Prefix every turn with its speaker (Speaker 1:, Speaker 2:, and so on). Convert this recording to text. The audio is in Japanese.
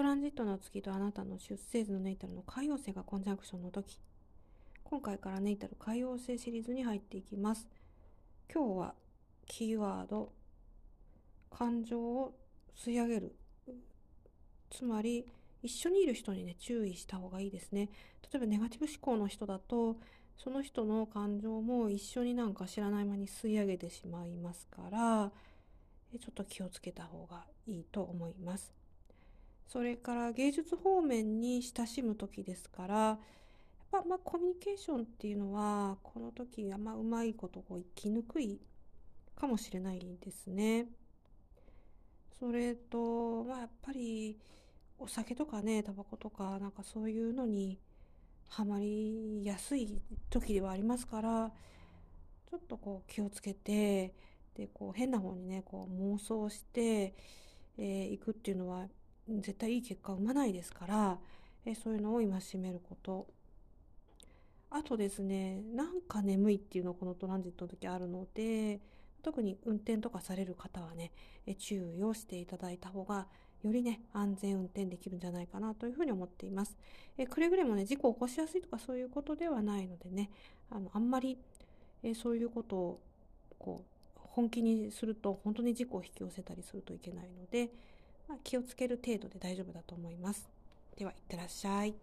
Speaker 1: トランジットの月とあなたの出生図のネイタルの海王星がコンジャンクションの時。今回からネイタル海王星シリーズに入っていきます。今日はキーワード。感情を吸い上げる。つまり一緒にいる人にね注意した方がいいですね。例えばネガティブ思考の人だとその人の感情も一緒になんか知らない間に吸い上げてしまいますからちょっと気をつけた方がいいと思います。それから芸術方面に親しむ時ですからやっぱまあコミュニケーションっていうのはこの時あんまうまいことこう生きにくいかもしれないですね。それとまあやっぱりお酒とかねタバコとかなんかそういうのにはまりやすい時ではありますからちょっとこう気をつけてでこう変な方にねこう妄想してい、えー、くっていうのは絶対いい結果を生まないですから、えそういうのを戒めること。あとですね、なんか眠いっていうのこのトランジットの時あるので、特に運転とかされる方はね、え注意をしていただいた方が、よりね、安全運転できるんじゃないかなというふうに思っています。えくれぐれもね、事故を起こしやすいとかそういうことではないのでね、あの、あんまり、えそういうことを、こう、本気にすると本当に事故を引き寄せたりするといけないので、まあ、気をつける程度で大丈夫だと思います。では、いってらっしゃい。